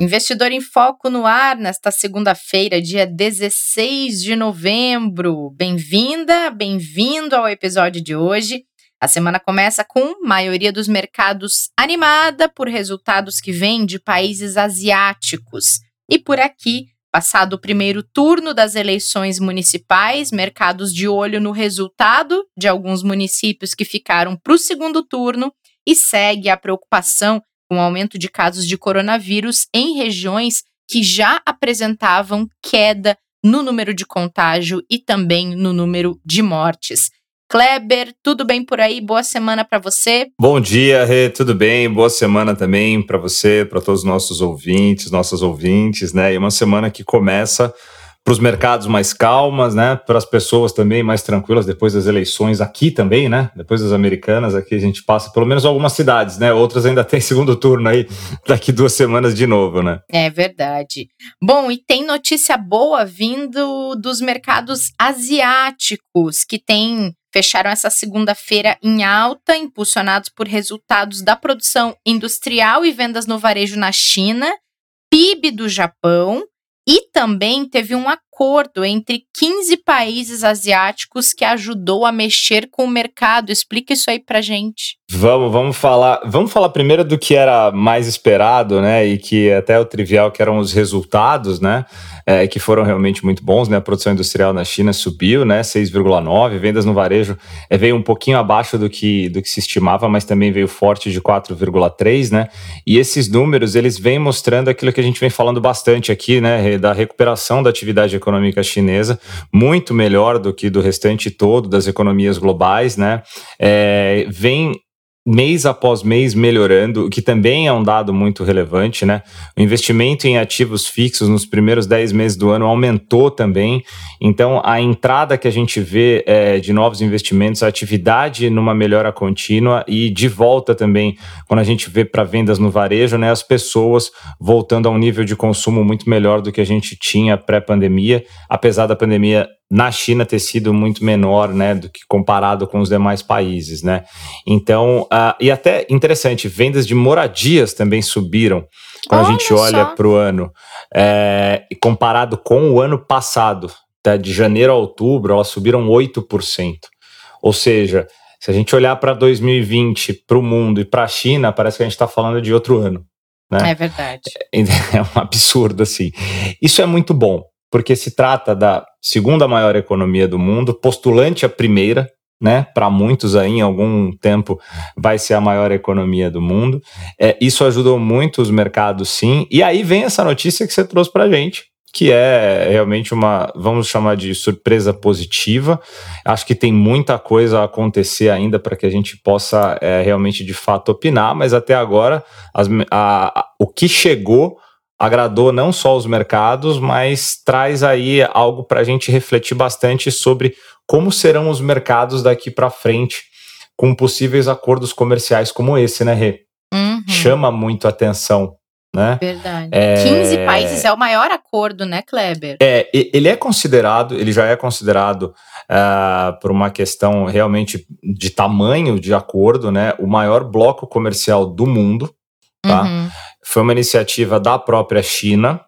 Investidor em Foco no ar nesta segunda-feira, dia 16 de novembro. Bem-vinda, bem-vindo ao episódio de hoje. A semana começa com maioria dos mercados animada por resultados que vêm de países asiáticos. E por aqui, passado o primeiro turno das eleições municipais, mercados de olho no resultado de alguns municípios que ficaram para o segundo turno e segue a preocupação com o aumento de casos de coronavírus em regiões que já apresentavam queda no número de contágio e também no número de mortes. Kleber, tudo bem por aí? Boa semana para você. Bom dia, Rê, tudo bem? Boa semana também para você, para todos os nossos ouvintes, nossas ouvintes, né? E uma semana que começa para os mercados mais calmas, né? Para as pessoas também mais tranquilas depois das eleições aqui também, né? Depois das americanas, aqui a gente passa pelo menos algumas cidades, né? Outras ainda tem segundo turno aí daqui duas semanas de novo, né? É verdade. Bom, e tem notícia boa vindo dos mercados asiáticos que tem fecharam essa segunda-feira em alta, impulsionados por resultados da produção industrial e vendas no varejo na China, PIB do Japão e também teve um acordo entre 15 países asiáticos que ajudou a mexer com o mercado. Explica isso aí pra gente. Vamos, vamos falar. Vamos falar primeiro do que era mais esperado, né? E que até o trivial que eram os resultados, né? é, que foram realmente muito bons. Né? A produção industrial na China subiu, né? 6,9%. Vendas no varejo é, veio um pouquinho abaixo do que, do que se estimava, mas também veio forte de 4,3%. Né? E esses números eles vêm mostrando aquilo que a gente vem falando bastante aqui, né? da recuperação da atividade econômica chinesa, muito melhor do que do restante todo das economias globais. Né? É, vem mês após mês melhorando, o que também é um dado muito relevante, né? O investimento em ativos fixos nos primeiros 10 meses do ano aumentou também. Então, a entrada que a gente vê é, de novos investimentos, a atividade numa melhora contínua e de volta também, quando a gente vê para vendas no varejo, né? As pessoas voltando a um nível de consumo muito melhor do que a gente tinha pré-pandemia, apesar da pandemia na China ter sido muito menor, né, do que comparado com os demais países, né? Então, uh, e até interessante, vendas de moradias também subiram quando olha a gente olha para o ano, é, comparado com o ano passado, tá, de janeiro a outubro, elas subiram 8%. Ou seja, se a gente olhar para 2020, para o mundo e para a China, parece que a gente está falando de outro ano. Né? É verdade. É, é um absurdo, assim. Isso é muito bom, porque se trata da segunda maior economia do mundo, postulante a primeira, né? Para muitos aí, em algum tempo, vai ser a maior economia do mundo. É, isso ajudou muito os mercados, sim. E aí vem essa notícia que você trouxe para gente, que é realmente uma, vamos chamar de surpresa positiva. Acho que tem muita coisa a acontecer ainda para que a gente possa é, realmente, de fato, opinar, mas até agora as, a, a, o que chegou agradou não só os mercados, mas traz aí algo para a gente refletir bastante sobre como serão os mercados daqui para frente com possíveis acordos comerciais como esse, né, Rê? Uhum. Chama muito atenção. Né? Verdade. É... 15 países é o maior acordo, né, Kleber? É, ele é considerado, ele já é considerado uh, por uma questão realmente de tamanho de acordo, né, o maior bloco comercial do mundo, tá? Uhum. Foi uma iniciativa da própria China,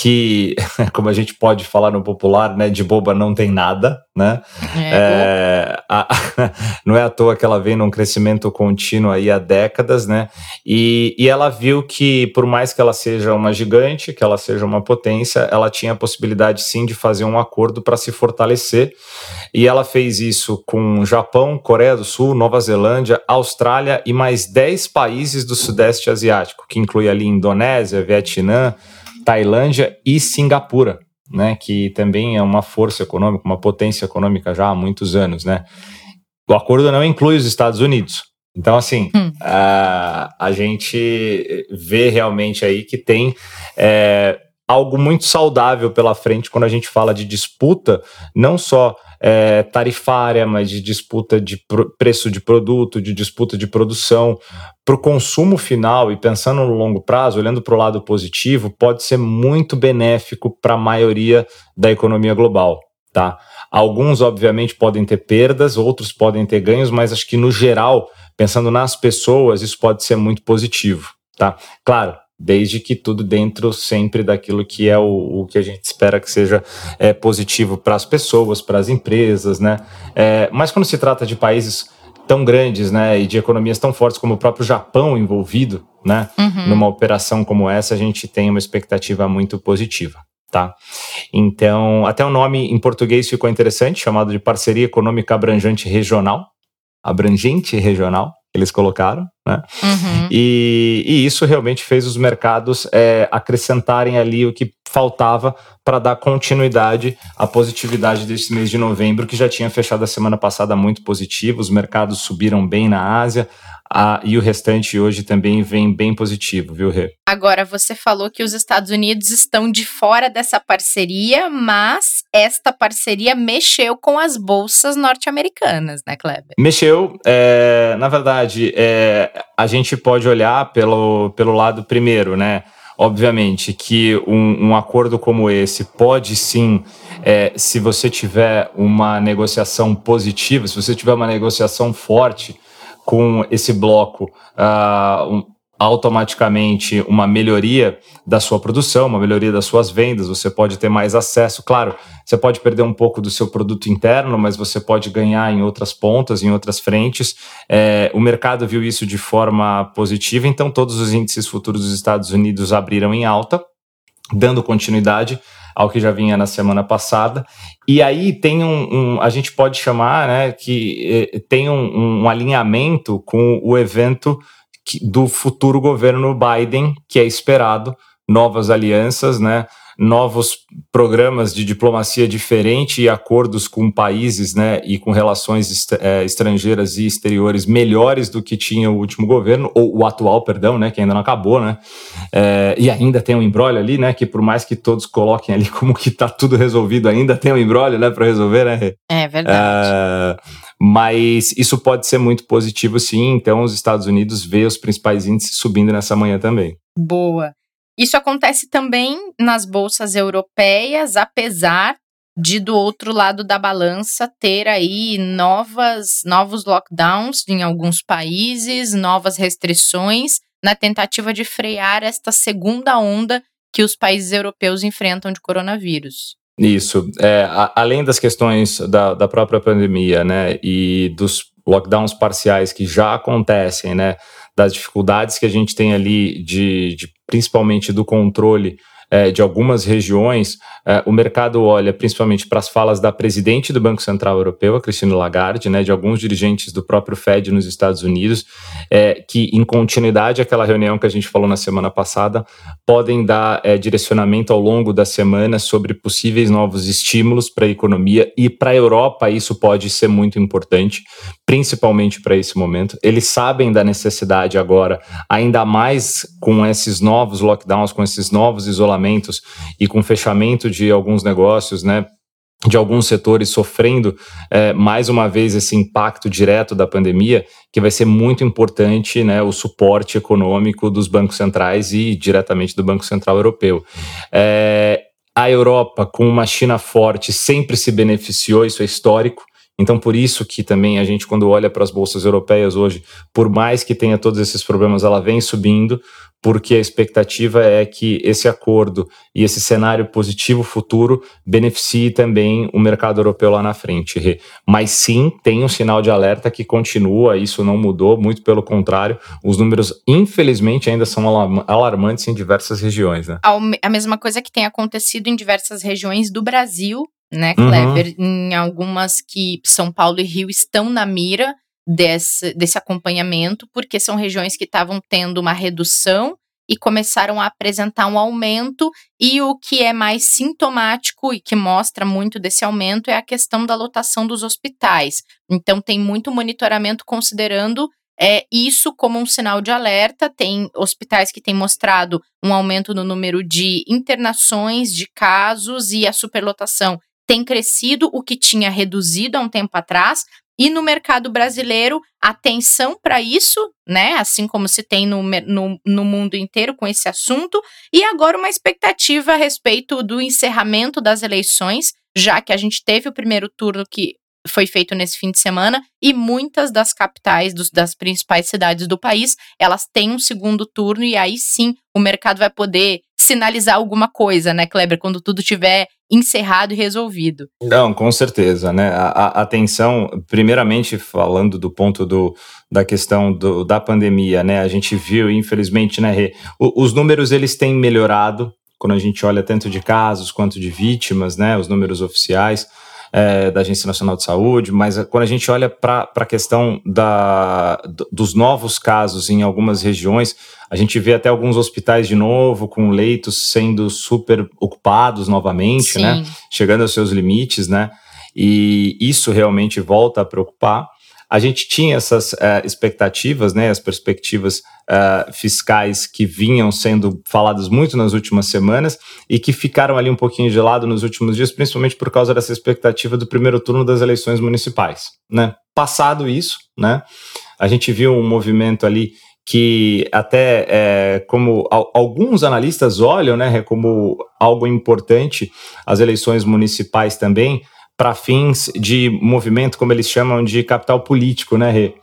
que, como a gente pode falar no popular, né, de boba não tem nada, né? É, é, a, não é à toa que ela vem num crescimento contínuo aí há décadas, né? E, e ela viu que, por mais que ela seja uma gigante, que ela seja uma potência, ela tinha a possibilidade sim de fazer um acordo para se fortalecer. E ela fez isso com Japão, Coreia do Sul, Nova Zelândia, Austrália e mais 10 países do Sudeste Asiático, que inclui ali Indonésia, Vietnã, Tailândia e Singapura, né, que também é uma força econômica, uma potência econômica já há muitos anos, né. O acordo não inclui os Estados Unidos. Então, assim, hum. a, a gente vê realmente aí que tem é, algo muito saudável pela frente quando a gente fala de disputa, não só é, tarifária, mas de disputa de preço de produto, de disputa de produção. Para o consumo final e pensando no longo prazo, olhando para o lado positivo, pode ser muito benéfico para a maioria da economia global. Tá? Alguns, obviamente, podem ter perdas, outros podem ter ganhos, mas acho que no geral, pensando nas pessoas, isso pode ser muito positivo. Tá? Claro, desde que tudo dentro sempre daquilo que é o, o que a gente espera que seja é, positivo para as pessoas, para as empresas, né? É, mas quando se trata de países tão grandes, né, e de economias tão fortes como o próprio Japão envolvido, né, uhum. numa operação como essa, a gente tem uma expectativa muito positiva. Tá? Então, até o nome em português ficou interessante, chamado de Parceria Econômica Abrangente Regional, abrangente regional, eles colocaram, né? Uhum. E, e, isso realmente fez os mercados é, acrescentarem ali o que faltava para dar continuidade à positividade desse mês de novembro, que já tinha fechado a semana passada muito positivo, os mercados subiram bem na Ásia, ah, e o restante hoje também vem bem positivo, viu, Rê? Agora, você falou que os Estados Unidos estão de fora dessa parceria, mas esta parceria mexeu com as bolsas norte-americanas, né, Kleber? Mexeu. É, na verdade, é, a gente pode olhar pelo, pelo lado primeiro, né? Obviamente que um, um acordo como esse pode sim, é, se você tiver uma negociação positiva, se você tiver uma negociação forte, com esse bloco uh, um, automaticamente uma melhoria da sua produção, uma melhoria das suas vendas, você pode ter mais acesso. Claro, você pode perder um pouco do seu produto interno, mas você pode ganhar em outras pontas, em outras frentes. É, o mercado viu isso de forma positiva, então todos os índices futuros dos Estados Unidos abriram em alta, dando continuidade ao que já vinha na semana passada. E aí tem um, um a gente pode chamar, né, que eh, tem um, um alinhamento com o evento que, do futuro governo Biden, que é esperado, novas alianças, né? Novos programas de diplomacia diferente e acordos com países né, e com relações é, estrangeiras e exteriores melhores do que tinha o último governo, ou o atual, perdão, né, que ainda não acabou, né? É, e ainda tem um embrólio ali, né? Que por mais que todos coloquem ali como que está tudo resolvido, ainda tem um embrólio, né, para resolver, né? É verdade. É, mas isso pode ser muito positivo, sim. Então, os Estados Unidos vê os principais índices subindo nessa manhã também. Boa. Isso acontece também nas bolsas europeias, apesar de do outro lado da balança ter aí novas novos lockdowns em alguns países, novas restrições na tentativa de frear esta segunda onda que os países europeus enfrentam de coronavírus. Isso. É, a, além das questões da, da própria pandemia, né, e dos lockdowns parciais que já acontecem, né, das dificuldades que a gente tem ali de, de principalmente do controle é, de algumas regiões, é, o mercado olha principalmente para as falas da presidente do Banco Central Europeu, a Christine Lagarde, né, de alguns dirigentes do próprio Fed nos Estados Unidos, é, que, em continuidade àquela reunião que a gente falou na semana passada, podem dar é, direcionamento ao longo da semana sobre possíveis novos estímulos para a economia e para a Europa isso pode ser muito importante, principalmente para esse momento. Eles sabem da necessidade agora, ainda mais com esses novos lockdowns, com esses novos isolamentos e com fechamento de alguns negócios, né? De alguns setores sofrendo é, mais uma vez esse impacto direto da pandemia, que vai ser muito importante né, o suporte econômico dos bancos centrais e diretamente do Banco Central Europeu. É, a Europa, com uma China forte, sempre se beneficiou, isso é histórico. Então, por isso que também a gente, quando olha para as bolsas europeias hoje, por mais que tenha todos esses problemas, ela vem subindo, porque a expectativa é que esse acordo e esse cenário positivo futuro beneficie também o mercado europeu lá na frente. Mas sim, tem um sinal de alerta que continua, isso não mudou, muito pelo contrário, os números, infelizmente, ainda são alarmantes em diversas regiões. Né? A mesma coisa que tem acontecido em diversas regiões do Brasil, né, Kleber? Uhum. Em algumas que São Paulo e Rio estão na mira desse, desse acompanhamento, porque são regiões que estavam tendo uma redução e começaram a apresentar um aumento, e o que é mais sintomático e que mostra muito desse aumento é a questão da lotação dos hospitais. Então, tem muito monitoramento considerando é, isso como um sinal de alerta. Tem hospitais que têm mostrado um aumento no número de internações, de casos, e a superlotação tem crescido, o que tinha reduzido há um tempo atrás. E no mercado brasileiro, atenção para isso, né? Assim como se tem no, no, no, mundo inteiro com esse assunto. E agora uma expectativa a respeito do encerramento das eleições, já que a gente teve o primeiro turno que foi feito nesse fim de semana e muitas das capitais dos, das principais cidades do país elas têm um segundo turno e aí sim o mercado vai poder sinalizar alguma coisa, né, Kleber, quando tudo tiver encerrado e resolvido. Não, com certeza, né? A, a atenção, primeiramente falando do ponto do, da questão do, da pandemia, né? A gente viu, infelizmente, né, Rê, os números eles têm melhorado quando a gente olha tanto de casos quanto de vítimas, né? Os números oficiais é, da Agência Nacional de Saúde, mas quando a gente olha para a questão da, dos novos casos em algumas regiões, a gente vê até alguns hospitais de novo com leitos sendo super ocupados novamente? Sim. né? Chegando aos seus limites, né? E isso realmente volta a preocupar a gente tinha essas uh, expectativas, né, as perspectivas uh, fiscais que vinham sendo faladas muito nas últimas semanas e que ficaram ali um pouquinho de lado nos últimos dias, principalmente por causa dessa expectativa do primeiro turno das eleições municipais. Né? Passado isso, né, a gente viu um movimento ali que até é, como alguns analistas olham, né, como algo importante, as eleições municipais também, para fins de movimento, como eles chamam de capital político, né, Rê?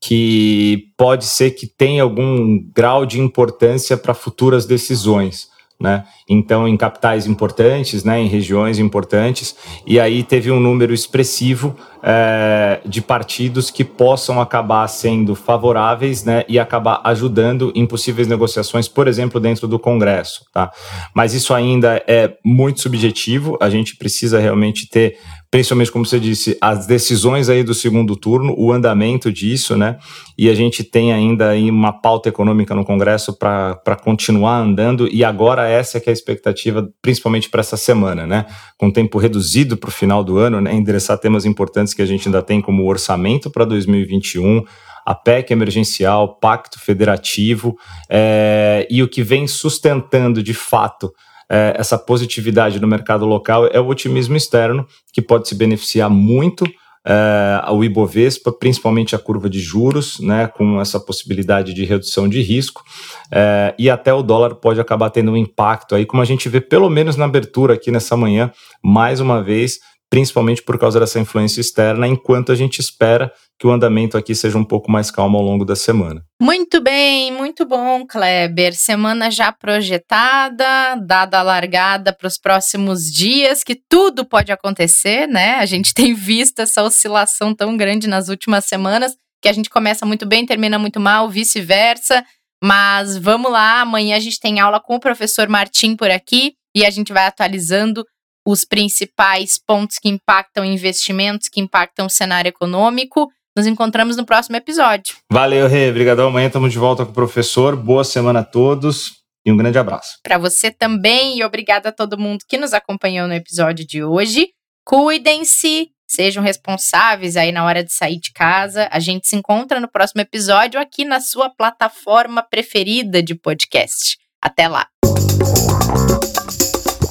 Que pode ser que tenha algum grau de importância para futuras decisões. Né? Então, em capitais importantes, né, em regiões importantes, e aí teve um número expressivo é, de partidos que possam acabar sendo favoráveis né, e acabar ajudando em possíveis negociações, por exemplo, dentro do Congresso. Tá? Mas isso ainda é muito subjetivo, a gente precisa realmente ter principalmente como você disse, as decisões aí do segundo turno, o andamento disso, né? E a gente tem ainda aí uma pauta econômica no Congresso para continuar andando, e agora essa é que é a expectativa, principalmente para essa semana, né? Com tempo reduzido para o final do ano, né? Endereçar temas importantes que a gente ainda tem, como o orçamento para 2021 a PEC emergencial, Pacto Federativo, é, e o que vem sustentando de fato é, essa positividade no mercado local é o otimismo externo, que pode se beneficiar muito é, ao Ibovespa, principalmente a curva de juros, né, com essa possibilidade de redução de risco, é, e até o dólar pode acabar tendo um impacto aí, como a gente vê pelo menos na abertura aqui nessa manhã, mais uma vez, principalmente por causa dessa influência externa, enquanto a gente espera que o andamento aqui seja um pouco mais calmo ao longo da semana. Muito bem, muito bom, Kleber. Semana já projetada, dada a largada para os próximos dias, que tudo pode acontecer, né? A gente tem visto essa oscilação tão grande nas últimas semanas, que a gente começa muito bem, termina muito mal, vice-versa. Mas vamos lá, amanhã a gente tem aula com o professor Martim por aqui e a gente vai atualizando os principais pontos que impactam investimentos, que impactam o cenário econômico. Nos encontramos no próximo episódio. Valeu, Rê. Obrigadão. Amanhã estamos de volta com o professor. Boa semana a todos e um grande abraço. Para você também e obrigada a todo mundo que nos acompanhou no episódio de hoje. Cuidem-se, sejam responsáveis aí na hora de sair de casa. A gente se encontra no próximo episódio aqui na sua plataforma preferida de podcast. Até lá.